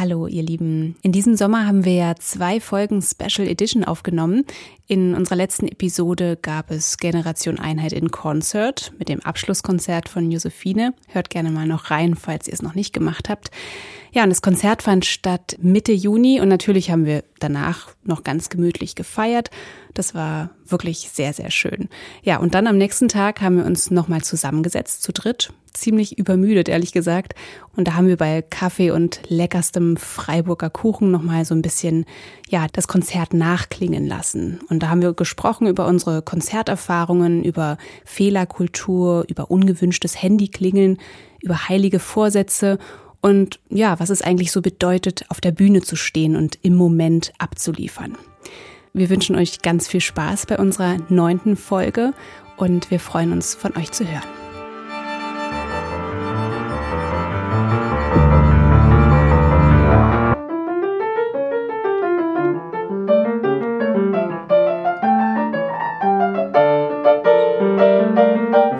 Hallo, ihr Lieben. In diesem Sommer haben wir ja zwei Folgen Special Edition aufgenommen. In unserer letzten Episode gab es Generation Einheit in Concert mit dem Abschlusskonzert von Josephine. Hört gerne mal noch rein, falls ihr es noch nicht gemacht habt. Ja, und das Konzert fand statt Mitte Juni und natürlich haben wir danach noch ganz gemütlich gefeiert. Das war wirklich sehr, sehr schön. Ja, und dann am nächsten Tag haben wir uns nochmal zusammengesetzt zu dritt. Ziemlich übermüdet, ehrlich gesagt. Und da haben wir bei Kaffee und leckerstem Freiburger Kuchen nochmal so ein bisschen, ja, das Konzert nachklingen lassen. Und da haben wir gesprochen über unsere Konzerterfahrungen, über Fehlerkultur, über ungewünschtes Handyklingeln, über heilige Vorsätze und ja, was es eigentlich so bedeutet, auf der Bühne zu stehen und im Moment abzuliefern. Wir wünschen euch ganz viel Spaß bei unserer neunten Folge und wir freuen uns, von euch zu hören.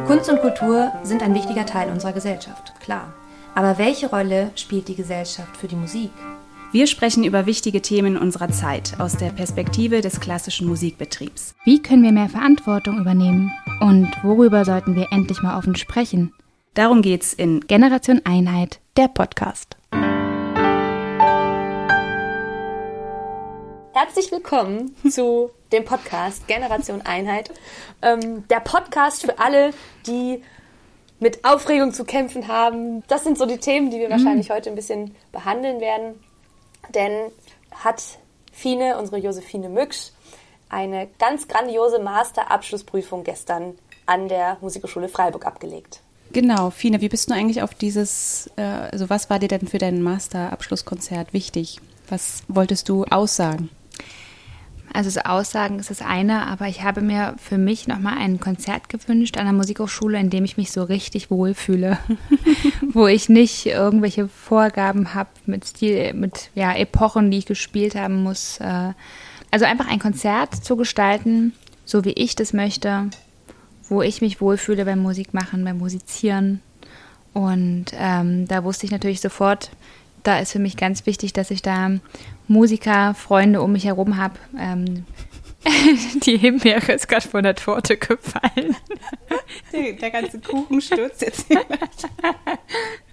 Kunst und Kultur sind ein wichtiger Teil unserer Gesellschaft, klar. Aber welche Rolle spielt die Gesellschaft für die Musik? Wir sprechen über wichtige Themen unserer Zeit aus der Perspektive des klassischen Musikbetriebs. Wie können wir mehr Verantwortung übernehmen? Und worüber sollten wir endlich mal offen sprechen? Darum geht's in Generation Einheit, der Podcast. Herzlich willkommen zu dem Podcast Generation Einheit. Ähm, der Podcast für alle, die mit Aufregung zu kämpfen haben. Das sind so die Themen, die wir mhm. wahrscheinlich heute ein bisschen behandeln werden. Denn hat Fine, unsere Josephine Mücksch, eine ganz grandiose Masterabschlussprüfung gestern an der Musikhochschule Freiburg abgelegt. Genau, Fine, wie bist du eigentlich auf dieses, äh, also was war dir denn für dein Masterabschlusskonzert wichtig? Was wolltest du aussagen? Also so Aussagen ist das eine, aber ich habe mir für mich nochmal ein Konzert gewünscht an der Musikhochschule, in dem ich mich so richtig wohlfühle, wo ich nicht irgendwelche Vorgaben habe mit Stil, mit ja, Epochen, die ich gespielt haben muss. Äh, also einfach ein Konzert zu gestalten, so wie ich das möchte, wo ich mich wohlfühle beim Musikmachen, beim Musizieren. Und ähm, da wusste ich natürlich sofort, da ist für mich ganz wichtig, dass ich da Musiker, Freunde um mich herum habe. Ähm, die Himbeere ist gerade von der Torte gefallen. Der, der ganze Kuchen stürzt jetzt.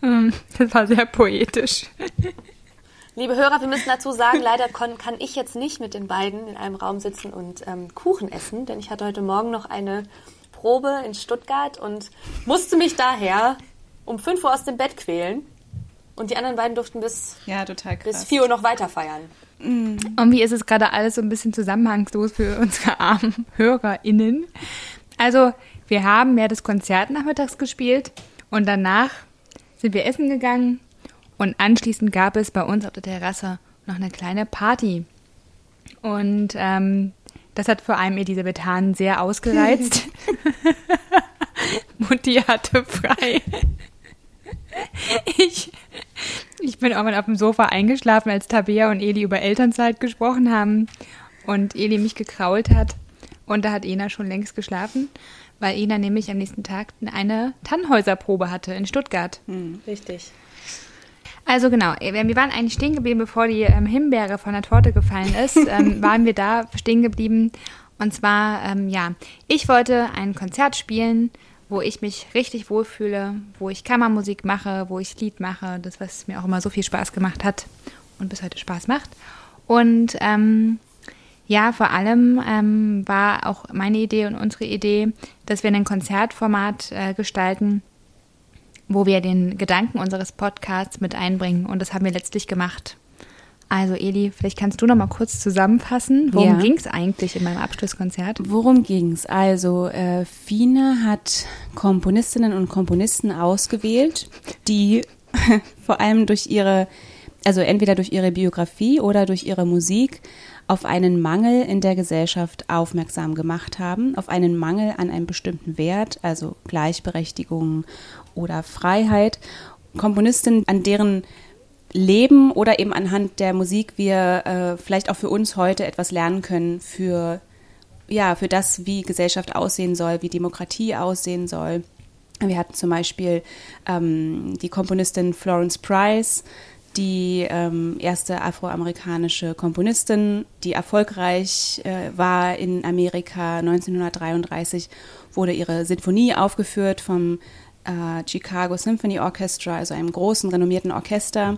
Hm, das war sehr poetisch. Liebe Hörer, wir müssen dazu sagen, leider kann, kann ich jetzt nicht mit den beiden in einem Raum sitzen und ähm, Kuchen essen, denn ich hatte heute Morgen noch eine Probe in Stuttgart und musste mich daher um 5 Uhr aus dem Bett quälen und die anderen beiden durften bis, ja, total bis 4 Uhr noch weiter feiern. Mhm. Und wie ist es gerade alles so ein bisschen zusammenhangslos für unsere armen HörerInnen? Also, wir haben ja das Konzert nachmittags gespielt und danach sind wir essen gegangen und anschließend gab es bei uns auf der Terrasse noch eine kleine Party. Und ähm, das hat vor allem Elisabeth Hahn sehr ausgereizt. Mutti hatte frei. Ich, ich bin irgendwann auf dem Sofa eingeschlafen, als Tabea und Eli über Elternzeit gesprochen haben und Eli mich gekrault hat. Und da hat Ena schon längst geschlafen, weil Ena nämlich am nächsten Tag eine Tannhäuserprobe hatte in Stuttgart. Hm, richtig. Also genau, wir waren eigentlich stehen geblieben, bevor die ähm, Himbeere von der Torte gefallen ist, ähm, waren wir da stehen geblieben. Und zwar, ähm, ja, ich wollte ein Konzert spielen wo ich mich richtig wohlfühle, wo ich Kammermusik mache, wo ich Lied mache, das, was mir auch immer so viel Spaß gemacht hat und bis heute Spaß macht. Und ähm, ja, vor allem ähm, war auch meine Idee und unsere Idee, dass wir ein Konzertformat äh, gestalten, wo wir den Gedanken unseres Podcasts mit einbringen. Und das haben wir letztlich gemacht. Also Eli, vielleicht kannst du noch mal kurz zusammenfassen, worum ja. ging es eigentlich in meinem Abschlusskonzert? Worum ging es? Also äh, Fine hat Komponistinnen und Komponisten ausgewählt, die vor allem durch ihre, also entweder durch ihre Biografie oder durch ihre Musik auf einen Mangel in der Gesellschaft aufmerksam gemacht haben, auf einen Mangel an einem bestimmten Wert, also Gleichberechtigung oder Freiheit. Komponistinnen, an deren Leben oder eben anhand der Musik wir äh, vielleicht auch für uns heute etwas lernen können für ja für das, wie Gesellschaft aussehen soll, wie Demokratie aussehen soll. Wir hatten zum Beispiel ähm, die Komponistin Florence Price, die ähm, erste afroamerikanische Komponistin, die erfolgreich äh, war in Amerika 1933, wurde ihre Sinfonie aufgeführt vom äh, Chicago Symphony Orchestra, also einem großen, renommierten Orchester.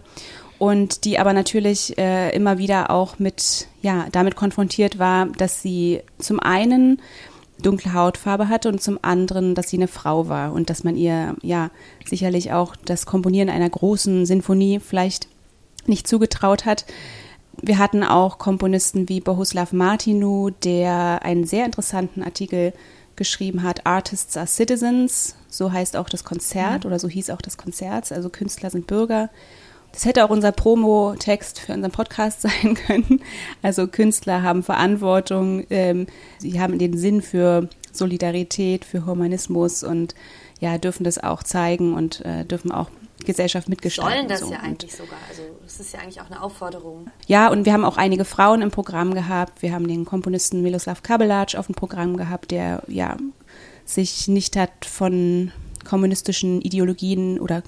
Und die aber natürlich äh, immer wieder auch mit, ja, damit konfrontiert war, dass sie zum einen dunkle Hautfarbe hatte und zum anderen, dass sie eine Frau war und dass man ihr ja sicherlich auch das Komponieren einer großen Sinfonie vielleicht nicht zugetraut hat. Wir hatten auch Komponisten wie Bohuslav Martinu, der einen sehr interessanten Artikel geschrieben hat, Artists are Citizens, so heißt auch das Konzert mhm. oder so hieß auch das Konzert, also Künstler sind Bürger. Das hätte auch unser Promo-Text für unseren Podcast sein können. Also Künstler haben Verantwortung, ähm, sie haben den Sinn für Solidarität, für Humanismus und ja, dürfen das auch zeigen und äh, dürfen auch Gesellschaft mitgestalten. Sollen das so. ja eigentlich sogar. Also das ist ja eigentlich auch eine Aufforderung. Ja, und wir haben auch einige Frauen im Programm gehabt. Wir haben den Komponisten Miloslav Kabelac auf dem Programm gehabt, der ja sich nicht hat von kommunistischen Ideologien oder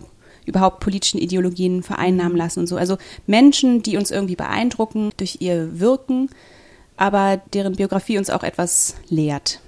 überhaupt politischen Ideologien vereinnahmen mhm. lassen und so. Also Menschen, die uns irgendwie beeindrucken durch ihr Wirken, aber deren Biografie uns auch etwas lehrt.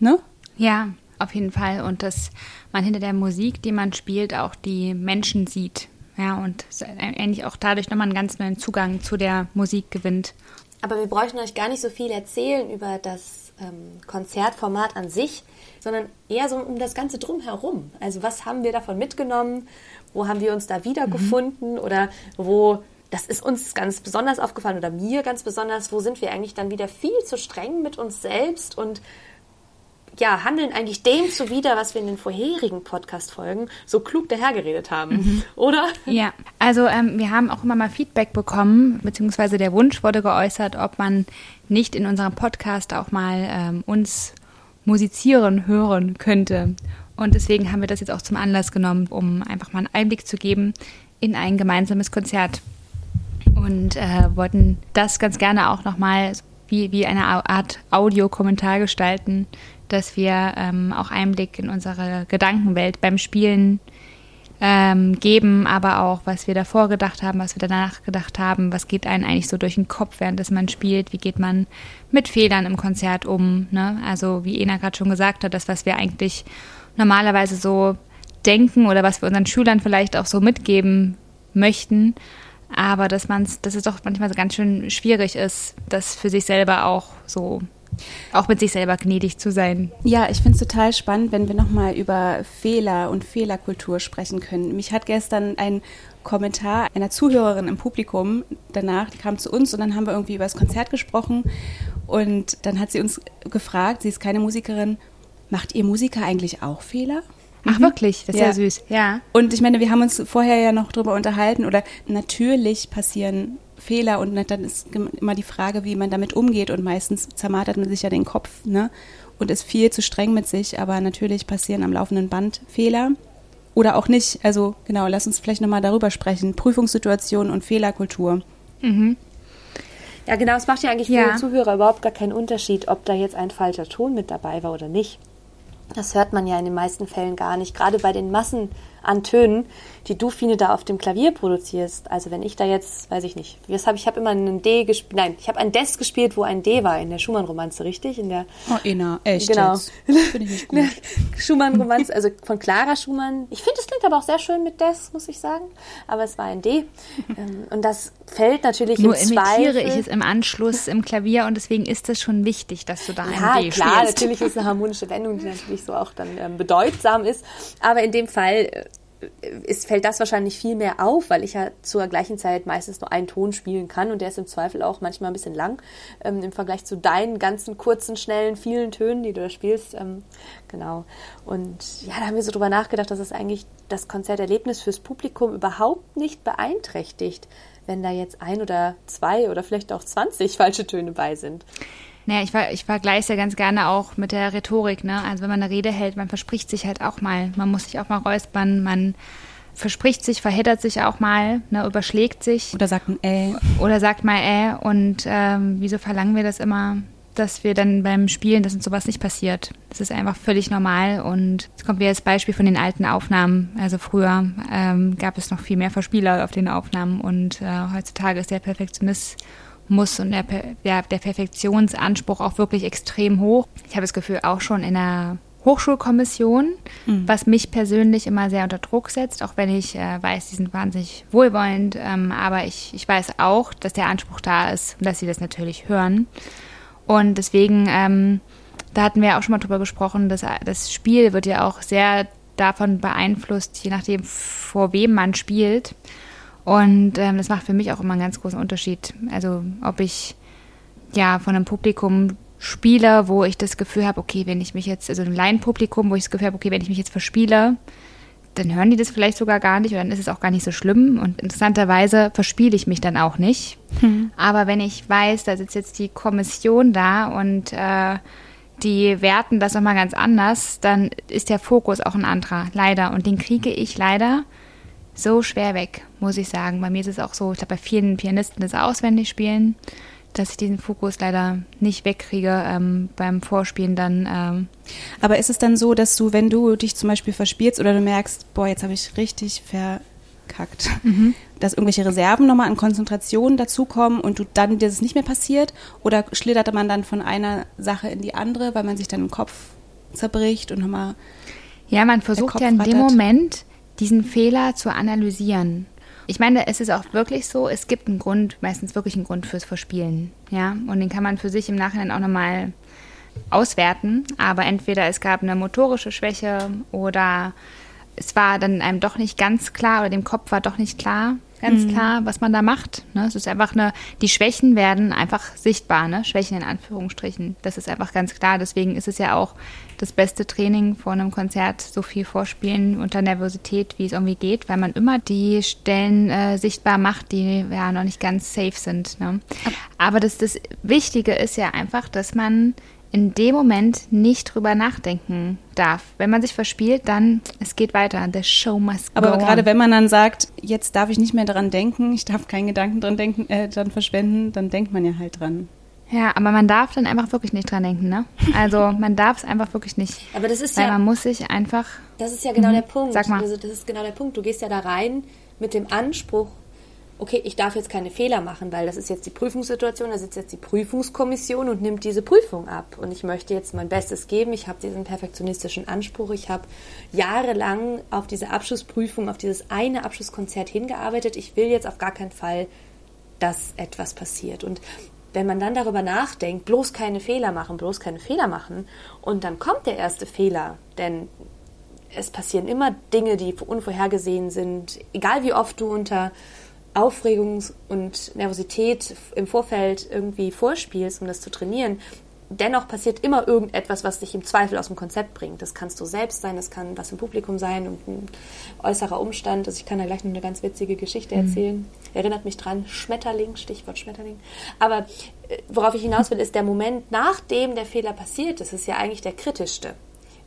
Ne? Ja, auf jeden Fall. Und dass man hinter der Musik, die man spielt, auch die Menschen sieht. Ja, und eigentlich auch dadurch nochmal einen ganz neuen Zugang zu der Musik gewinnt. Aber wir bräuchten euch gar nicht so viel erzählen über das ähm, Konzertformat an sich, sondern eher so um das Ganze drumherum. Also was haben wir davon mitgenommen? Wo haben wir uns da wiedergefunden? Mhm. Oder wo, das ist uns ganz besonders aufgefallen oder mir ganz besonders, wo sind wir eigentlich dann wieder viel zu streng mit uns selbst und ja, handeln eigentlich dem zuwider, was wir in den vorherigen Podcast-Folgen so klug dahergeredet haben, mhm. oder? Ja, also ähm, wir haben auch immer mal Feedback bekommen, beziehungsweise der Wunsch wurde geäußert, ob man nicht in unserem Podcast auch mal ähm, uns musizieren hören könnte. Und deswegen haben wir das jetzt auch zum Anlass genommen, um einfach mal einen Einblick zu geben in ein gemeinsames Konzert. Und äh, wollten das ganz gerne auch nochmal wie, wie eine Art Audiokommentar gestalten, dass wir ähm, auch Einblick in unsere Gedankenwelt beim Spielen ähm, geben, aber auch, was wir davor gedacht haben, was wir danach gedacht haben, was geht einem eigentlich so durch den Kopf, während man spielt, wie geht man mit Fehlern im Konzert um. Ne? Also wie Ena gerade schon gesagt hat, das, was wir eigentlich normalerweise so denken oder was wir unseren Schülern vielleicht auch so mitgeben möchten, aber dass man dass es doch manchmal so ganz schön schwierig ist, das für sich selber auch so auch mit sich selber gnädig zu sein. Ja, ich finde es total spannend, wenn wir nochmal über Fehler und Fehlerkultur sprechen können. Mich hat gestern ein Kommentar einer Zuhörerin im Publikum danach, die kam zu uns und dann haben wir irgendwie über das Konzert gesprochen und dann hat sie uns gefragt, sie ist keine Musikerin, macht ihr Musiker eigentlich auch Fehler? Ach, mhm. wirklich? Das ist ja. ja süß. Ja. Und ich meine, wir haben uns vorher ja noch drüber unterhalten oder natürlich passieren Fehler und dann ist immer die Frage, wie man damit umgeht und meistens zermartert man sich ja den Kopf ne? und ist viel zu streng mit sich, aber natürlich passieren am laufenden Band Fehler oder auch nicht. Also genau, lass uns vielleicht nochmal darüber sprechen. Prüfungssituation und Fehlerkultur. Mhm. Ja, genau, es macht ja eigentlich ja. für den Zuhörer überhaupt gar keinen Unterschied, ob da jetzt ein falscher Ton mit dabei war oder nicht. Das hört man ja in den meisten Fällen gar nicht. Gerade bei den Massen an Tönen, die du, Fine, da auf dem Klavier produzierst. Also wenn ich da jetzt, weiß ich nicht, was habe ich, habe immer einen D gespielt, nein, ich habe ein Des gespielt, wo ein D war in der Schumann-Romanze, richtig? In der, oh, Ina, echt Genau. Finde ich nicht gut. Schumann-Romanze, also von Clara Schumann. Ich finde, es klingt aber auch sehr schön mit Des, muss ich sagen. Aber es war ein D. Ähm, und das fällt natürlich Nur im imitiere Zweifel. ich es im Anschluss im Klavier und deswegen ist es schon wichtig, dass du da ein ja, D klar, spielst. natürlich ist eine harmonische Wendung, die natürlich so auch dann ähm, bedeutsam ist. Aber in dem Fall äh, ist, fällt das wahrscheinlich viel mehr auf, weil ich ja zur gleichen Zeit meistens nur einen Ton spielen kann und der ist im Zweifel auch manchmal ein bisschen lang ähm, im Vergleich zu deinen ganzen kurzen, schnellen, vielen Tönen, die du da spielst. Ähm, genau. Und ja, da haben wir so drüber nachgedacht, dass es eigentlich das Konzerterlebnis fürs Publikum überhaupt nicht beeinträchtigt, wenn da jetzt ein oder zwei oder vielleicht auch 20 falsche Töne bei sind. Naja, ich, ich vergleiche es ja ganz gerne auch mit der Rhetorik. Ne? Also wenn man eine Rede hält, man verspricht sich halt auch mal. Man muss sich auch mal räuspern, man verspricht sich, verheddert sich auch mal, ne, überschlägt sich. Oder sagt ein Äh. Oder sagt mal Äh. Und ähm, wieso verlangen wir das immer dass wir dann beim Spielen, dass uns sowas nicht passiert. Das ist einfach völlig normal und es kommt wie als Beispiel von den alten Aufnahmen. Also früher ähm, gab es noch viel mehr Verspieler auf den Aufnahmen und äh, heutzutage ist der Perfektionismus und der, der, der Perfektionsanspruch auch wirklich extrem hoch. Ich habe das Gefühl, auch schon in der Hochschulkommission, mhm. was mich persönlich immer sehr unter Druck setzt, auch wenn ich äh, weiß, die sind wahnsinnig wohlwollend. Ähm, aber ich, ich weiß auch, dass der Anspruch da ist und dass sie das natürlich hören. Und deswegen, ähm, da hatten wir auch schon mal drüber gesprochen, dass das Spiel wird ja auch sehr davon beeinflusst, je nachdem, vor wem man spielt. Und ähm, das macht für mich auch immer einen ganz großen Unterschied. Also ob ich ja von einem Publikum spiele, wo ich das Gefühl habe, okay, wenn ich mich jetzt, also ein Laienpublikum, wo ich das Gefühl habe, okay, wenn ich mich jetzt verspiele, dann hören die das vielleicht sogar gar nicht oder dann ist es auch gar nicht so schlimm. Und interessanterweise verspiele ich mich dann auch nicht. Hm. Aber wenn ich weiß, da sitzt jetzt die Kommission da und äh, die werten das nochmal ganz anders, dann ist der Fokus auch ein anderer, leider. Und den kriege ich leider so schwer weg, muss ich sagen. Bei mir ist es auch so, ich glaube, bei vielen Pianisten das auswendig spielen dass ich diesen Fokus leider nicht wegkriege ähm, beim Vorspielen dann. Ähm. Aber ist es dann so, dass du, wenn du dich zum Beispiel verspielst oder du merkst, boah, jetzt habe ich richtig verkackt, mhm. dass irgendwelche Reserven nochmal an Konzentration dazukommen und du dann dir das nicht mehr passiert? Oder schlittert man dann von einer Sache in die andere, weil man sich dann im Kopf zerbricht und nochmal. Ja, man versucht ja in dem Moment, diesen Fehler zu analysieren. Ich meine, es ist auch wirklich so, es gibt einen Grund, meistens wirklich einen Grund fürs Verspielen. Ja, und den kann man für sich im Nachhinein auch nochmal auswerten. Aber entweder es gab eine motorische Schwäche oder es war dann einem doch nicht ganz klar oder dem Kopf war doch nicht klar, ganz mhm. klar, was man da macht. Ne? Es ist einfach eine, die Schwächen werden einfach sichtbar, ne? Schwächen in Anführungsstrichen. Das ist einfach ganz klar. Deswegen ist es ja auch das beste Training vor einem Konzert, so viel vorspielen unter Nervosität, wie es irgendwie geht, weil man immer die Stellen äh, sichtbar macht, die ja noch nicht ganz safe sind. Ne? Aber das, das Wichtige ist ja einfach, dass man in dem Moment nicht drüber nachdenken darf. Wenn man sich verspielt, dann es geht weiter. The show must go Aber gerade wenn man dann sagt, jetzt darf ich nicht mehr daran denken, ich darf keinen Gedanken dran denken, äh, dran verschwenden, dann denkt man ja halt dran. Ja, aber man darf dann einfach wirklich nicht dran denken, ne? Also man darf es einfach wirklich nicht. Aber das ist weil ja. man muss sich einfach. Das ist ja genau mhm. der Punkt. Sag mal. Also das ist genau der Punkt. Du gehst ja da rein mit dem Anspruch, okay, ich darf jetzt keine Fehler machen, weil das ist jetzt die Prüfungssituation, da sitzt jetzt die Prüfungskommission und nimmt diese Prüfung ab. Und ich möchte jetzt mein Bestes geben. Ich habe diesen perfektionistischen Anspruch. Ich habe jahrelang auf diese Abschlussprüfung, auf dieses eine Abschlusskonzert hingearbeitet. Ich will jetzt auf gar keinen Fall, dass etwas passiert. Und wenn man dann darüber nachdenkt, bloß keine Fehler machen, bloß keine Fehler machen, und dann kommt der erste Fehler, denn es passieren immer Dinge, die unvorhergesehen sind, egal wie oft du unter Aufregung und Nervosität im Vorfeld irgendwie vorspielst, um das zu trainieren, dennoch passiert immer irgendetwas, was dich im Zweifel aus dem Konzept bringt. Das kannst du selbst sein, das kann was im Publikum sein und ein äußerer Umstand. Also ich kann da gleich noch eine ganz witzige Geschichte mhm. erzählen. Erinnert mich dran, Schmetterling, Stichwort Schmetterling. Aber äh, worauf ich hinaus will, ist der Moment, nachdem der Fehler passiert ist, ist ja eigentlich der kritischste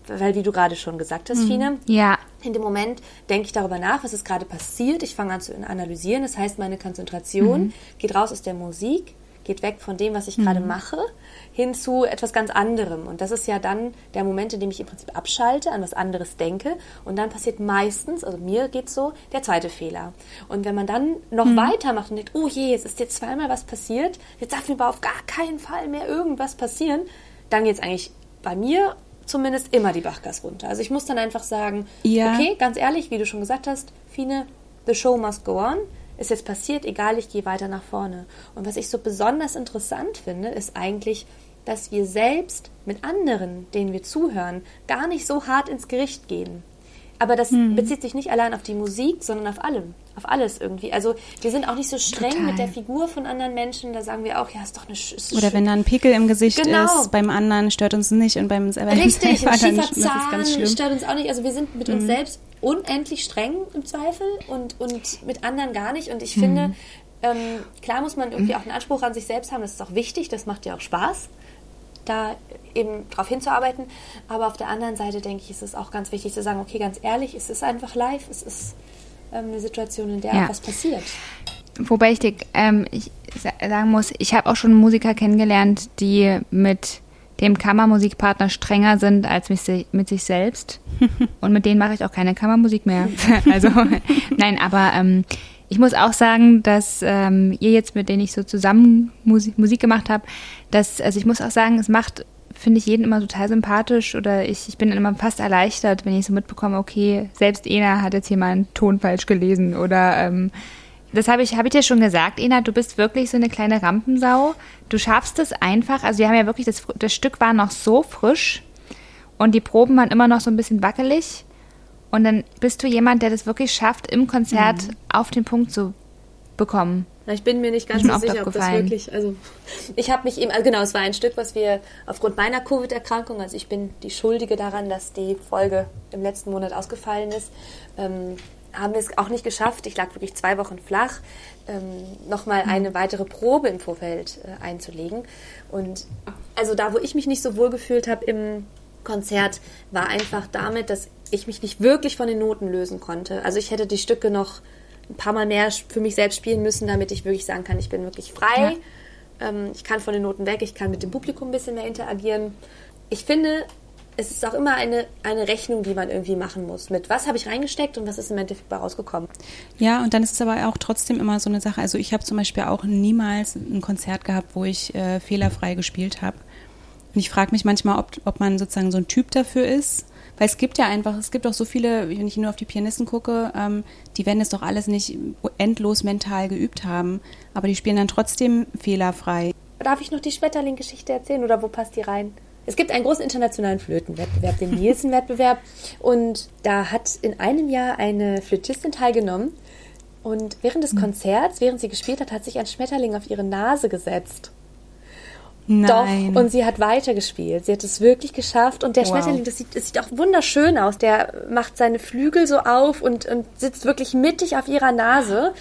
weil wie du gerade schon gesagt hast, mhm. Fine, ja. In dem Moment denke ich darüber nach, was ist gerade passiert. Ich fange an zu analysieren. Das heißt, meine Konzentration mhm. geht raus aus der Musik, geht weg von dem, was ich mhm. gerade mache, hin zu etwas ganz anderem. Und das ist ja dann der Moment, in dem ich im Prinzip abschalte, an was anderes denke. Und dann passiert meistens, also mir geht so, der zweite Fehler. Und wenn man dann noch mhm. weitermacht und denkt, oh je, jetzt ist dir zweimal was passiert, jetzt darf mir aber auf gar keinen Fall mehr irgendwas passieren, dann geht es eigentlich bei mir zumindest immer die Bachgas runter. Also ich muss dann einfach sagen, ja. okay, ganz ehrlich, wie du schon gesagt hast, Fine, the show must go on. Ist jetzt passiert, egal, ich gehe weiter nach vorne. Und was ich so besonders interessant finde, ist eigentlich, dass wir selbst mit anderen, denen wir zuhören, gar nicht so hart ins Gericht gehen. Aber das hm. bezieht sich nicht allein auf die Musik, sondern auf allem, auf alles irgendwie. Also wir sind auch nicht so streng Total. mit der Figur von anderen Menschen. Da sagen wir auch, ja, ist doch eine. Ist Oder wenn da ein Pickel im Gesicht genau. ist, beim anderen stört uns nicht und beim selber Richtig, ein schiefer Zahn stört uns auch nicht. Also wir sind mit mhm. uns selbst unendlich streng im Zweifel und, und mit anderen gar nicht. Und ich mhm. finde, ähm, klar muss man irgendwie mhm. auch einen Anspruch an sich selbst haben. Das ist auch wichtig. Das macht ja auch Spaß da eben darauf hinzuarbeiten. Aber auf der anderen Seite denke ich, ist es auch ganz wichtig zu sagen, okay, ganz ehrlich, es ist einfach live, es ist eine Situation, in der ja. was passiert. Wobei ich dir ähm, ich sagen muss, ich habe auch schon Musiker kennengelernt, die mit dem Kammermusikpartner strenger sind als mit, mit sich selbst. Und mit denen mache ich auch keine Kammermusik mehr. also, nein, aber ähm, ich muss auch sagen, dass ähm, ihr jetzt, mit denen ich so zusammen Musik, Musik gemacht habe, dass, also ich muss auch sagen, es macht, finde ich, jeden immer total sympathisch oder ich, ich bin immer fast erleichtert, wenn ich so mitbekomme, okay, selbst Ena hat jetzt hier mal einen Ton falsch gelesen oder ähm, das habe ich, hab ich dir schon gesagt, Ena, du bist wirklich so eine kleine Rampensau. Du schaffst es einfach. Also wir haben ja wirklich, das, das Stück war noch so frisch und die Proben waren immer noch so ein bisschen wackelig. Und dann bist du jemand, der das wirklich schafft, im Konzert mhm. auf den Punkt zu bekommen. Ich bin mir nicht ganz so sicher, ob das wirklich. Also ich habe mich eben, also genau, es war ein Stück, was wir aufgrund meiner Covid-Erkrankung, also ich bin die Schuldige daran, dass die Folge im letzten Monat ausgefallen ist. Ähm, haben wir es auch nicht geschafft. Ich lag wirklich zwei Wochen flach, ähm, nochmal mhm. eine weitere Probe im Vorfeld äh, einzulegen. Und also da, wo ich mich nicht so wohl gefühlt habe im Konzert, war einfach damit, dass ich mich nicht wirklich von den Noten lösen konnte. Also ich hätte die Stücke noch ein paar Mal mehr für mich selbst spielen müssen, damit ich wirklich sagen kann, ich bin wirklich frei. Ja. Ähm, ich kann von den Noten weg, ich kann mit dem Publikum ein bisschen mehr interagieren. Ich finde, es ist auch immer eine, eine Rechnung, die man irgendwie machen muss. Mit was habe ich reingesteckt und was ist im Endeffekt bei rausgekommen. Ja, und dann ist es aber auch trotzdem immer so eine Sache. Also ich habe zum Beispiel auch niemals ein Konzert gehabt, wo ich äh, fehlerfrei gespielt habe. Und ich frage mich manchmal, ob, ob man sozusagen so ein Typ dafür ist. Weil es gibt ja einfach, es gibt auch so viele, wenn ich nur auf die Pianisten gucke, ähm, die werden es doch alles nicht endlos mental geübt haben. Aber die spielen dann trotzdem fehlerfrei. Darf ich noch die Schmetterling-Geschichte erzählen oder wo passt die rein? Es gibt einen großen internationalen Flötenwettbewerb, den Nielsen-Wettbewerb. Und da hat in einem Jahr eine Flötistin teilgenommen. Und während des hm. Konzerts, während sie gespielt hat, hat sich ein Schmetterling auf ihre Nase gesetzt. Nein. Doch, und sie hat weitergespielt. Sie hat es wirklich geschafft. Und der wow. Schmetterling, das sieht, das sieht auch wunderschön aus. Der macht seine Flügel so auf und, und sitzt wirklich mittig auf ihrer Nase.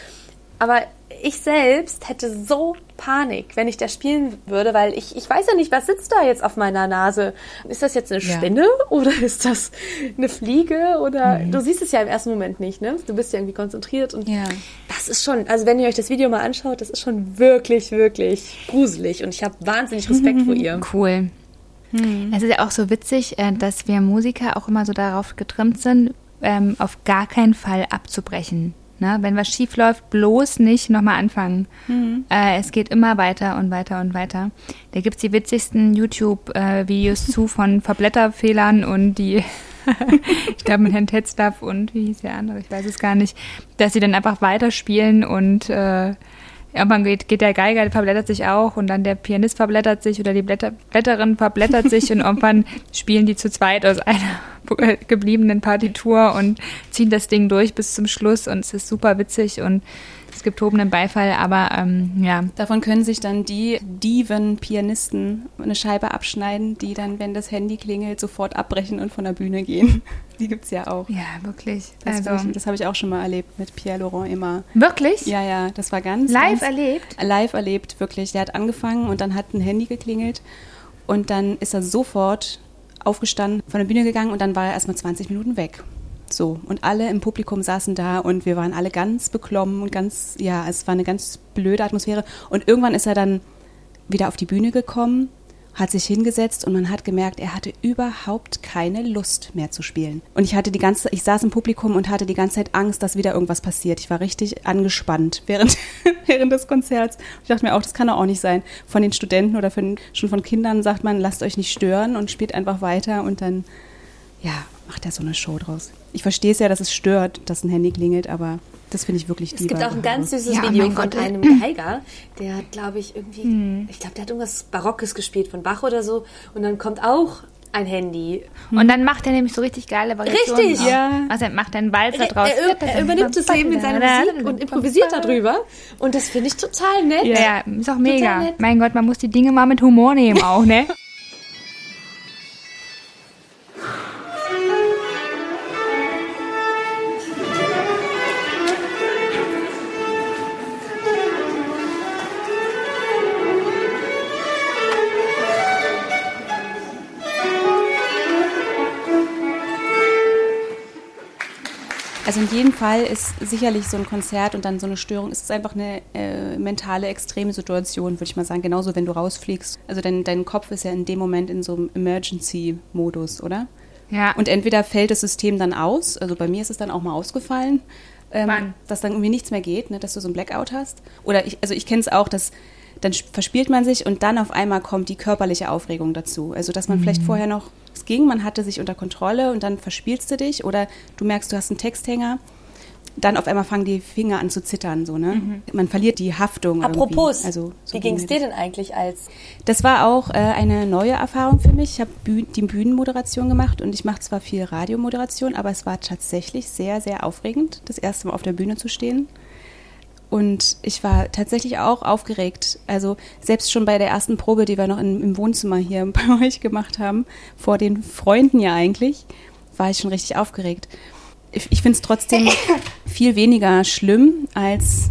Aber ich selbst hätte so Panik, wenn ich da spielen würde, weil ich, ich weiß ja nicht, was sitzt da jetzt auf meiner Nase. Ist das jetzt eine ja. Spinne oder ist das eine Fliege oder mhm. du siehst es ja im ersten Moment nicht, ne? Du bist ja irgendwie konzentriert und ja. das ist schon, also wenn ihr euch das Video mal anschaut, das ist schon wirklich, wirklich gruselig und ich habe wahnsinnig Respekt vor ihr. Cool. Mhm. Es ist ja auch so witzig, äh, dass wir Musiker auch immer so darauf getrimmt sind, ähm, auf gar keinen Fall abzubrechen. Ne? Wenn was schief läuft, bloß nicht nochmal anfangen. Mhm. Äh, es geht immer weiter und weiter und weiter. Da gibt es die witzigsten YouTube-Videos zu von Verblätterfehlern und die, ich glaube mit Herrn Tetzlaff und wie hieß der andere, ich weiß es gar nicht, dass sie dann einfach weiterspielen und äh, irgendwann geht, geht der Geiger, der verblättert sich auch und dann der Pianist verblättert sich oder die Blätter, Blätterin verblättert sich und irgendwann spielen die zu zweit aus einer gebliebenen Partitur und ziehen das Ding durch bis zum Schluss und es ist super witzig und es gibt tobenden Beifall, aber ähm, ja. Davon können sich dann die Diven-Pianisten eine Scheibe abschneiden, die dann, wenn das Handy klingelt, sofort abbrechen und von der Bühne gehen. Die gibt es ja auch. Ja, wirklich. Das, also. das habe ich auch schon mal erlebt mit Pierre Laurent immer. Wirklich? Ja, ja, das war ganz. Live ganz erlebt? Live erlebt, wirklich. Der hat angefangen und dann hat ein Handy geklingelt und dann ist er sofort aufgestanden, von der Bühne gegangen und dann war er erstmal 20 Minuten weg. So, und alle im Publikum saßen da und wir waren alle ganz beklommen und ganz, ja, es war eine ganz blöde Atmosphäre. Und irgendwann ist er dann wieder auf die Bühne gekommen, hat sich hingesetzt und man hat gemerkt, er hatte überhaupt keine Lust mehr zu spielen. Und ich hatte die ganze, ich saß im Publikum und hatte die ganze Zeit Angst, dass wieder irgendwas passiert. Ich war richtig angespannt während, während des Konzerts. Ich dachte mir auch, das kann doch auch nicht sein. Von den Studenten oder von, schon von Kindern sagt man, lasst euch nicht stören und spielt einfach weiter und dann, ja, macht er so eine Show draus. Ich verstehe es ja, dass es stört, dass ein Handy klingelt, aber das finde ich wirklich Es gibt auch ein ganz süßes ja, Video von einem Geiger, der hat, glaube ich, irgendwie, hm. ich glaube, der hat irgendwas Barockes gespielt von Bach oder so. Und dann kommt auch ein Handy. Und dann macht er nämlich so richtig geile Variationen. Richtig, ja. Also er macht einen Walzer draus. Er, er, er übernimmt das Leben in seiner Musik und improvisiert darüber. Und das finde ich total nett. Ja, ja ist auch mega. Mein Gott, man muss die Dinge mal mit Humor nehmen auch, ne? Also in jedem Fall ist sicherlich so ein Konzert und dann so eine Störung, ist es einfach eine äh, mentale Extremsituation, würde ich mal sagen. Genauso, wenn du rausfliegst. Also dein, dein Kopf ist ja in dem Moment in so einem Emergency-Modus, oder? Ja. Und entweder fällt das System dann aus, also bei mir ist es dann auch mal ausgefallen, ähm, dass dann irgendwie nichts mehr geht, ne, dass du so ein Blackout hast. Oder ich, also ich kenne es auch, dass dann verspielt man sich und dann auf einmal kommt die körperliche Aufregung dazu. Also dass man vielleicht vorher noch, es ging, man hatte sich unter Kontrolle und dann verspielst du dich oder du merkst, du hast einen Texthänger. Dann auf einmal fangen die Finger an zu zittern, so, ne? Man verliert die Haftung. Apropos, irgendwie. Also, so wie ging es dir denn eigentlich als das war auch äh, eine neue Erfahrung für mich. Ich habe Büh die Bühnenmoderation gemacht und ich mache zwar viel Radiomoderation, aber es war tatsächlich sehr, sehr aufregend, das erste Mal auf der Bühne zu stehen. Und ich war tatsächlich auch aufgeregt. Also selbst schon bei der ersten Probe, die wir noch in, im Wohnzimmer hier bei euch gemacht haben, vor den Freunden ja eigentlich, war ich schon richtig aufgeregt. Ich, ich finde es trotzdem viel weniger schlimm, als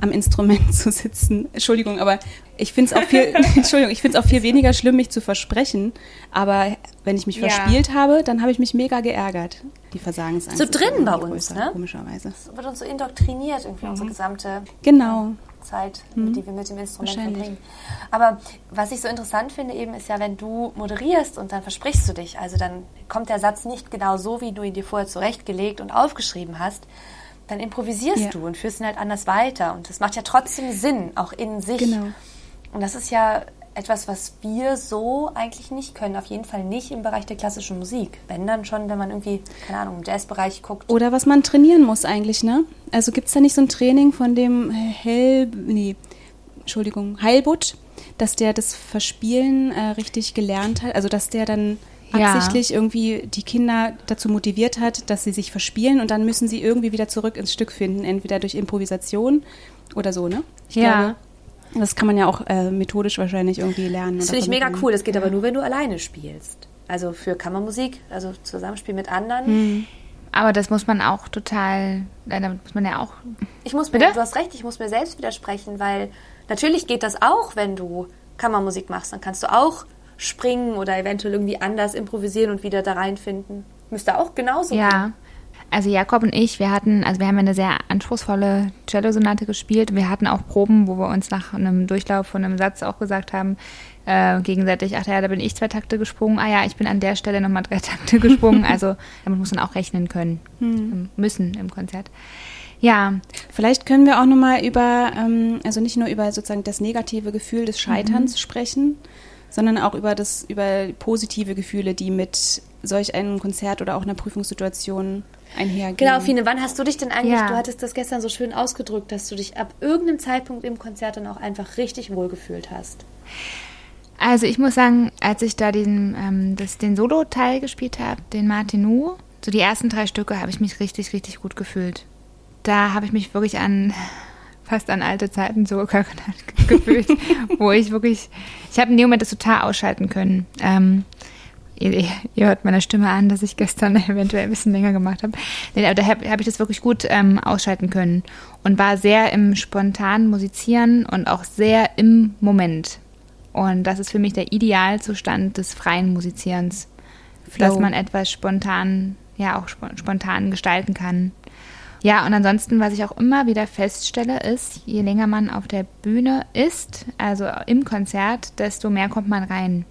am Instrument zu sitzen. Entschuldigung, aber ich finde es auch viel, Entschuldigung, ich finde es auch viel weniger schlimm, mich zu versprechen. Aber wenn ich mich Ja. verspielt habe, dann habe ich mich mega geärgert. Die Versagensangst. So drin bei uns, größer, ne? Komischerweise. Es wird uns so indoktriniert, irgendwie unsere gesamte Genau. Zeit, die wir mit dem Instrument verbringen. Aber was ich so interessant finde eben, ist ja, wenn du moderierst und dann versprichst du dich, also dann kommt der Satz nicht genau so, wie du ihn dir vorher zurechtgelegt und aufgeschrieben hast, dann improvisierst Ja. du und führst ihn halt anders weiter. Und das macht ja trotzdem Sinn, auch in sich. Genau. Und das ist ja etwas, was wir so eigentlich nicht können. Auf jeden Fall nicht im Bereich der klassischen Musik. Wenn dann schon, wenn man irgendwie, keine Ahnung, im Jazzbereich guckt. Oder was man trainieren muss eigentlich, ne? Also gibt es da nicht so ein Training von dem Hel... Nee, Entschuldigung, Heilbutt, dass der das Verspielen äh, richtig gelernt hat? Also dass der dann Ja. absichtlich irgendwie die Kinder dazu motiviert hat, dass sie sich verspielen und dann müssen sie irgendwie wieder zurück ins Stück finden, entweder durch Improvisation oder so, ne? Ich Ja. glaube, das kann man ja auch äh, methodisch wahrscheinlich irgendwie lernen. Das finde ich mega cool. Das geht aber nur, wenn du alleine spielst. Also für Kammermusik, also Zusammenspiel mit anderen. Hm. Aber das muss man auch total, äh, damit muss man ja auch, Ich muss mir, Bitte? du hast recht, ich muss mir selbst widersprechen, weil natürlich geht das auch, wenn du Kammermusik machst. Dann kannst du auch springen oder eventuell irgendwie anders improvisieren und wieder da reinfinden. Müsste auch genauso gehen. ja. Also Jakob und ich, wir hatten, also wir haben eine sehr anspruchsvolle Cello-Sonate gespielt. Wir hatten auch Proben, wo wir uns nach einem Durchlauf von einem Satz auch gesagt haben, äh, gegenseitig, ach ja, da bin ich zwei Takte gesprungen, ah ja, ich bin an der Stelle nochmal drei Takte gesprungen. Also damit muss man auch rechnen können, ähm, müssen im Konzert. Ja, Vielleicht können wir auch nochmal über, ähm, also nicht nur über sozusagen das negative Gefühl des Scheiterns Mhm. sprechen, sondern auch über das, über positive Gefühle, die mit solch einem Konzert oder auch einer Prüfungssituation einhergehen. Genau, Fine, wann hast du dich denn eigentlich, Ja. du hattest das gestern so schön ausgedrückt, dass du dich ab irgendeinem Zeitpunkt im Konzert dann auch einfach richtig wohlgefühlt hast? Also ich muss sagen, als ich da diesen, ähm, das, den Solo-Teil gespielt habe, den Martinu, so die ersten drei Stücke habe ich mich richtig, richtig gut gefühlt. Da habe ich mich wirklich an fast an alte Zeiten zurückerinnert gefühlt, wo ich wirklich, ich habe in dem Moment das total ausschalten können. Ähm, ihr, ihr hört meiner Stimme an, dass ich gestern eventuell ein bisschen länger gemacht habe. Nee, aber da habe hab ich das wirklich gut ähm, ausschalten können und war sehr im spontanen Musizieren und auch sehr im Moment. Und das ist für mich der Idealzustand des freien Musizierens, Flow. dass man etwas spontan, ja auch spo- spontan gestalten kann. Ja, und ansonsten, was ich auch immer wieder feststelle, ist, je länger man auf der Bühne ist, also im Konzert, desto mehr kommt man rein.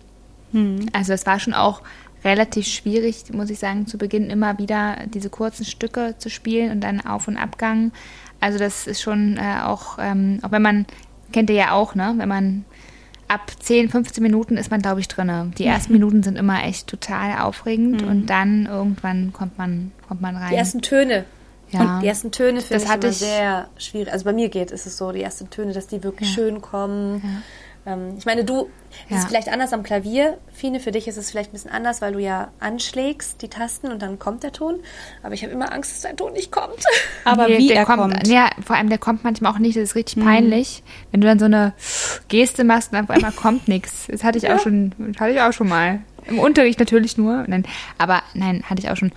Also es war schon auch relativ schwierig, muss ich sagen, zu Beginn immer wieder diese kurzen Stücke zu spielen und dann Auf- und Abgang. Also das ist schon äh, auch, ähm, auch wenn man, kennt ihr ja auch, ne, wenn man ab 10, 15 Minuten ist man, glaube ich, drinne. Die ersten Minuten sind immer echt total aufregend und dann irgendwann kommt man, kommt man rein. Die ersten Töne. Ja. Die ersten Töne finde Das ich hatte immer ich- sehr schwierig. Also bei mir geht ist es so, die ersten Töne, dass die wirklich schön kommen. Ähm, ich meine, du, es Ja. ist vielleicht anders am Klavier. Fine, für dich ist es vielleicht ein bisschen anders, weil du ja anschlägst die Tasten und dann kommt der Ton. Aber ich habe immer Angst, dass der Ton nicht kommt. Aber Nee, wie der er kommt, kommt. Ja, vor allem der kommt manchmal auch nicht, das ist richtig peinlich, wenn du dann so eine Geste machst und auf einmal kommt nichts. Das hatte ich auch schon, das hatte ich auch schon mal. Im Unterricht natürlich nur. Nein, aber nein, hatte ich auch schon.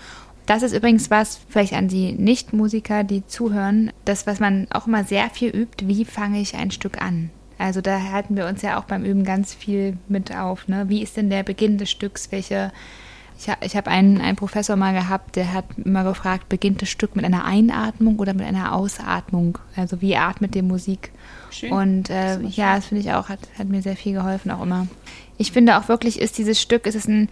Das ist übrigens was, vielleicht an die Nicht-Musiker, die zuhören, das, was man auch immer sehr viel übt, wie fange ich ein Stück an? Also da halten wir uns ja auch beim Üben ganz viel mit auf. Ne? Wie ist denn der Beginn des Stücks? Welche Ich, ich habe einen, einen Professor mal gehabt, der hat immer gefragt, beginnt das Stück mit einer Einatmung oder mit einer Ausatmung? Also wie atmet die Musik? Schön. Und äh, das ja, das finde ich auch, hat, hat mir sehr viel geholfen, auch immer. Ich finde auch wirklich, ist dieses Stück, ist es ein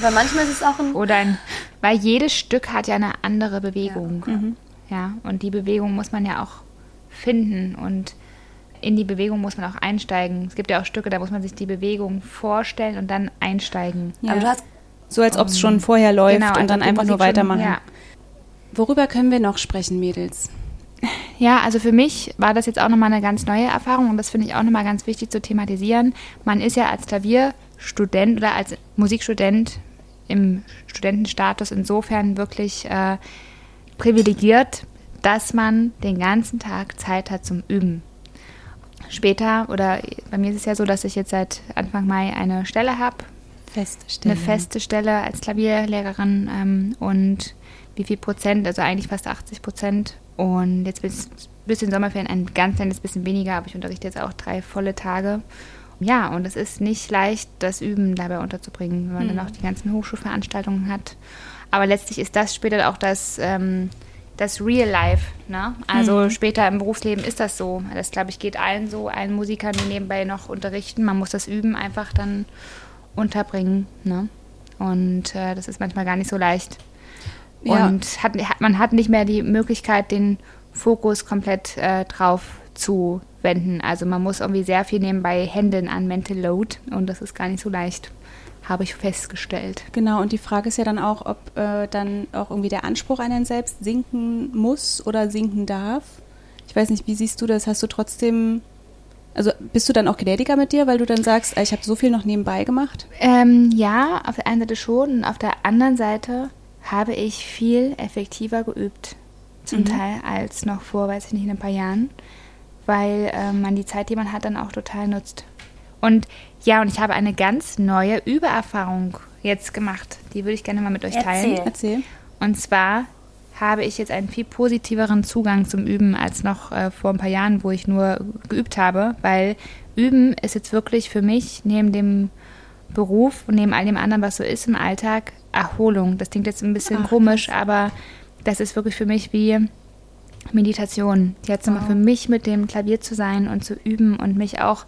weil manchmal ist es auch ein. Oder ein. Weil jedes Stück hat ja eine andere Bewegung. Ja. Mhm. ja. Und die Bewegung muss man ja auch finden. Und in die Bewegung muss man auch einsteigen. Es gibt ja auch Stücke, da muss man sich die Bewegung vorstellen und dann einsteigen. Ja. Aber du hast so als ob es schon vorher läuft genau, und dann einfach nur weitermachen. Schon, ja. Worüber können wir noch sprechen, Mädels? Ja, also für mich war das jetzt auch nochmal eine ganz neue Erfahrung und das finde ich auch nochmal ganz wichtig zu thematisieren. Man ist ja als Klavierstudent oder als Musikstudent im Studentenstatus insofern wirklich äh, privilegiert, dass man den ganzen Tag Zeit hat zum Üben. Später, oder bei mir ist es ja so, dass ich jetzt seit Anfang Mai eine Stelle habe, Feste Stelle. Eine feste Stelle als Klavierlehrerin ähm, und wie viel Prozent, also eigentlich fast 80 Prozent. Und jetzt bis, bis in Sommerferien ein ganz kleines bisschen weniger, aber ich unterrichte jetzt auch drei volle Tage. Ja, und es ist nicht leicht, das Üben dabei unterzubringen, wenn man mhm. dann auch die ganzen Hochschulveranstaltungen hat. Aber letztlich ist das später auch das, ähm, das Real Life. Ne? Also mhm. später im Berufsleben ist das so. Das, glaube ich, geht allen so, allen Musikern, die nebenbei noch unterrichten. Man muss das Üben einfach dann unterbringen. Ne? Und äh, das ist manchmal gar nicht so leicht. Ja. Und hat, man hat nicht mehr die Möglichkeit, den Fokus komplett äh, drauf zu wenden. Also man muss irgendwie sehr viel nebenbei händeln an Mental Load und das ist gar nicht so leicht, habe ich festgestellt. Genau, und die Frage ist ja dann auch, ob äh, dann auch irgendwie der Anspruch an einen selbst sinken muss oder sinken darf. Ich weiß nicht, wie siehst du das? Hast du trotzdem also bist du dann auch gnädiger mit dir, weil du dann sagst, ich habe so viel noch nebenbei gemacht? Ähm, ja, auf der einen Seite schon und auf der anderen Seite habe ich viel effektiver geübt, zum mhm. Teil als noch vor, weiß ich nicht, in ein paar Jahren, weil äh, man die Zeit, die man hat, dann auch total nutzt. Und ja, und ich habe eine ganz neue Übererfahrung jetzt gemacht. Die würde ich gerne mal mit euch teilen. Erzähl. Erzähl. Und zwar habe ich jetzt einen viel positiveren Zugang zum Üben als noch äh, vor ein paar Jahren, wo ich nur geübt habe, weil Üben ist jetzt wirklich für mich neben dem Beruf und neben all dem anderen, was so ist im Alltag, Erholung. Das klingt jetzt ein bisschen Ach, komisch, aber das ist wirklich für mich wie Meditation. Jetzt wow. mal für mich mit dem Klavier zu sein und zu üben und mich auch,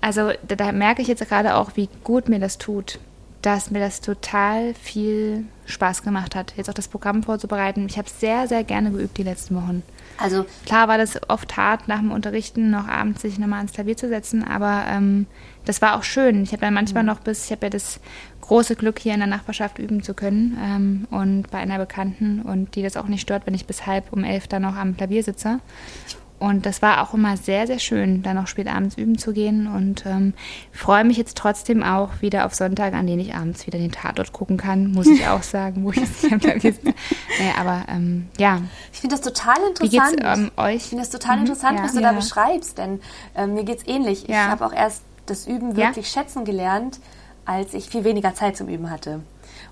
also da, da merke ich jetzt gerade auch, wie gut mir das tut dass mir das total viel Spaß gemacht hat, jetzt auch das Programm vorzubereiten. Ich habe sehr, sehr gerne geübt die letzten Wochen. Also klar war das oft hart, nach dem Unterrichten noch abends sich nochmal ans Klavier zu setzen, aber ähm, das war auch schön. Ich habe dann manchmal mhm. noch bis, ich habe ja das große Glück, hier in der Nachbarschaft üben zu können ähm, und bei einer Bekannten und die das auch nicht stört, wenn ich bis halb um elf dann noch am Klavier sitze. Und das war auch immer sehr, sehr schön, dann noch spät abends üben zu gehen. Und ähm, freue mich jetzt trotzdem auch wieder auf Sonntag, an denen ich abends wieder den Tatort gucken kann, muss ich auch sagen, wo ich es nicht am Klavier naja, Aber ähm, ja. Ich finde das total interessant. Wie geht's ähm, euch? Ich finde das total mhm. interessant, ja. was du ja. da beschreibst, denn ähm, mir geht es ähnlich. Ja. Ich habe auch erst das Üben wirklich schätzen gelernt, als ich viel weniger Zeit zum Üben hatte.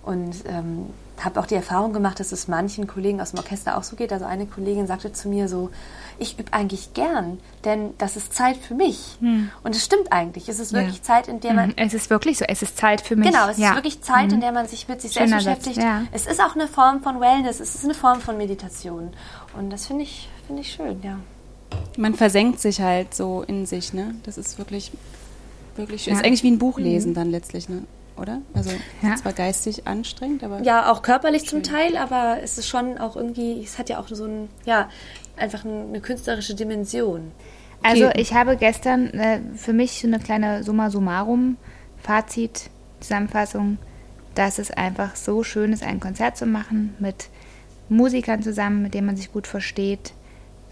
Und ähm, habe auch die Erfahrung gemacht, dass es manchen Kollegen aus dem Orchester auch so geht. Also eine Kollegin sagte zu mir so, ich übe eigentlich gern, denn das ist Zeit für mich. Hm. Und es stimmt eigentlich. Es ist wirklich ja. Zeit, in der man. Hm, es ist wirklich so, es ist Zeit für mich. Genau, es ja. ist wirklich Zeit, hm. in der man sich mit sich Schöner selbst beschäftigt. Ja. Es ist auch eine Form von Wellness, es ist eine Form von Meditation. Und das finde ich, finde ich schön, ja. Man versenkt sich halt so in sich, ne? Das ist wirklich, wirklich schön. Ja. Ist eigentlich wie ein Buch lesen mhm. dann letztlich, ne? oder? Also ja. zwar geistig anstrengend, aber. Ja, auch körperlich schön. zum Teil, aber es ist schon auch irgendwie, es hat ja auch so ein, ja, einfach eine künstlerische Dimension. Also okay. ich habe gestern äh, für mich so eine kleine Summa summarum Fazit, Zusammenfassung, dass es einfach so schön ist, ein Konzert zu machen mit Musikern zusammen, mit denen man sich gut versteht,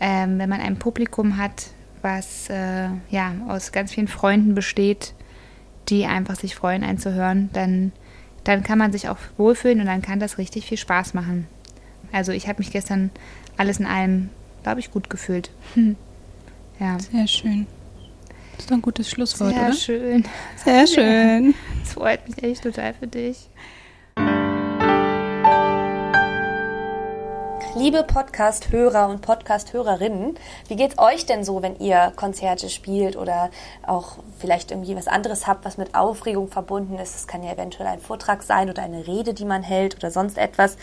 ähm, wenn man ein Publikum hat, was äh, ja aus ganz vielen Freunden besteht die einfach sich freuen, einen zu hören, dann, dann kann man sich auch wohlfühlen und dann kann das richtig viel Spaß machen. Also ich habe mich gestern alles in allem, glaube ich, gut gefühlt. Hm. Ja. Sehr schön. Das ist doch ein gutes Schlusswort, Sehr oder? Sehr schön. Sehr schön. Es freut mich echt total für dich. Liebe Podcast-Hörer und Podcast-Hörerinnen, wie geht's euch denn so, wenn ihr Konzerte spielt oder auch vielleicht irgendwie was anderes habt, was mit Aufregung verbunden ist? Es kann ja eventuell ein Vortrag sein oder eine Rede, die man hält oder sonst etwas.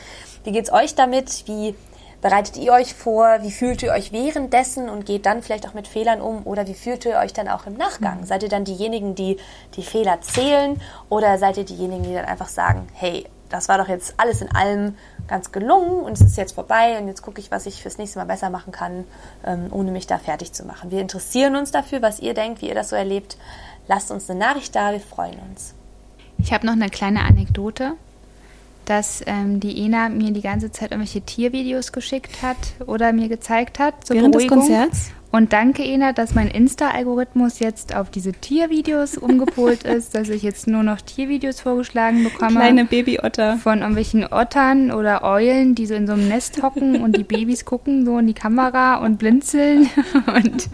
Wie geht's euch damit? Wie bereitet ihr euch vor? Wie fühlt ihr euch währenddessen und geht dann vielleicht auch mit Fehlern um? Oder wie fühlt ihr euch dann auch im Nachgang? Seid ihr dann diejenigen, die die Fehler zählen oder seid ihr diejenigen, die dann einfach sagen, hey, das war doch jetzt alles in allem ganz gelungen und es ist jetzt vorbei und jetzt gucke ich, was ich fürs nächste Mal besser machen kann, ähm, ohne mich da fertig zu machen. Wir interessieren uns dafür, was ihr denkt, wie ihr das so erlebt. Lasst uns eine Nachricht da, wir freuen uns. Ich habe noch eine kleine Anekdote, dass ähm, die Ena mir die ganze Zeit irgendwelche Tiervideos geschickt hat oder mir gezeigt hat zur Während des Beruhigung. Konzerts? Und danke, Ena, dass mein Insta-Algorithmus jetzt auf diese Tiervideos umgepolt ist, dass ich jetzt nur noch Tiervideos vorgeschlagen bekomme. Kleine Babyotter. von irgendwelchen Ottern oder Eulen, die so in so einem Nest hocken und die Babys gucken so in die Kamera und blinzeln. Und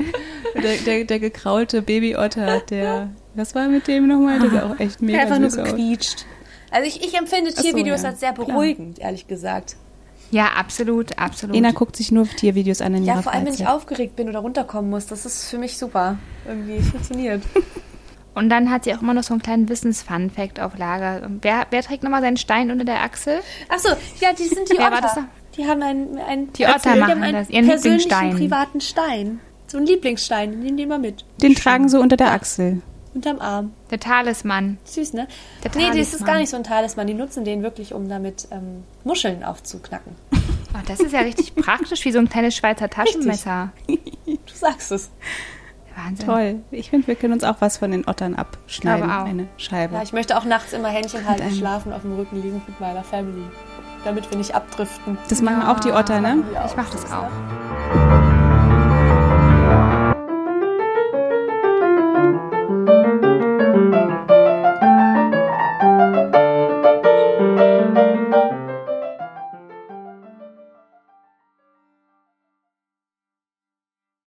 Der, der, der gekraulte Babyotter, der. Was war mit dem nochmal? Der sah auch echt mega Einfach nur süß aus. gequietscht. Also ich, ich empfinde so, Tiervideos ja. als sehr Klar. beruhigend, ehrlich gesagt. Ja, absolut, absolut. Ena guckt sich nur Tiervideos an in Ja, ihrer vor allem, wenn ich aufgeregt bin oder runterkommen muss, das ist für mich super. Irgendwie funktioniert. Und dann hat sie auch immer noch so einen kleinen Wissens-Fun-Fact auf Lager. Wer, wer trägt nochmal seinen Stein unter der Achsel? Achso, ja, die sind die Wer Otter. Die haben einen, einen, Die Otter die haben machen einen das, ihren persönlichen, privaten Stein. So einen Lieblingsstein, den nehmen die immer mit. Den tragen sie unter der Achsel. Unterm Arm. Der Talisman. Süß, ne? Der nee, das ist Talisman. gar nicht so ein Talisman. Die nutzen den wirklich, um damit ähm, Muscheln aufzuknacken. Oh, das ist ja richtig praktisch, wie so ein kleines Schweizer Taschenmesser. Du sagst es. Wahnsinn. Toll. Ich finde, wir können uns auch was von den Ottern abschneiden. glaube auch. Eine Scheibe. Ja, ich möchte auch nachts immer Händchen halten, einem- schlafen, auf dem Rücken liegen mit meiner Family. Damit wir nicht abdriften. das machen auch die Otter, ne? Ich mache das auch.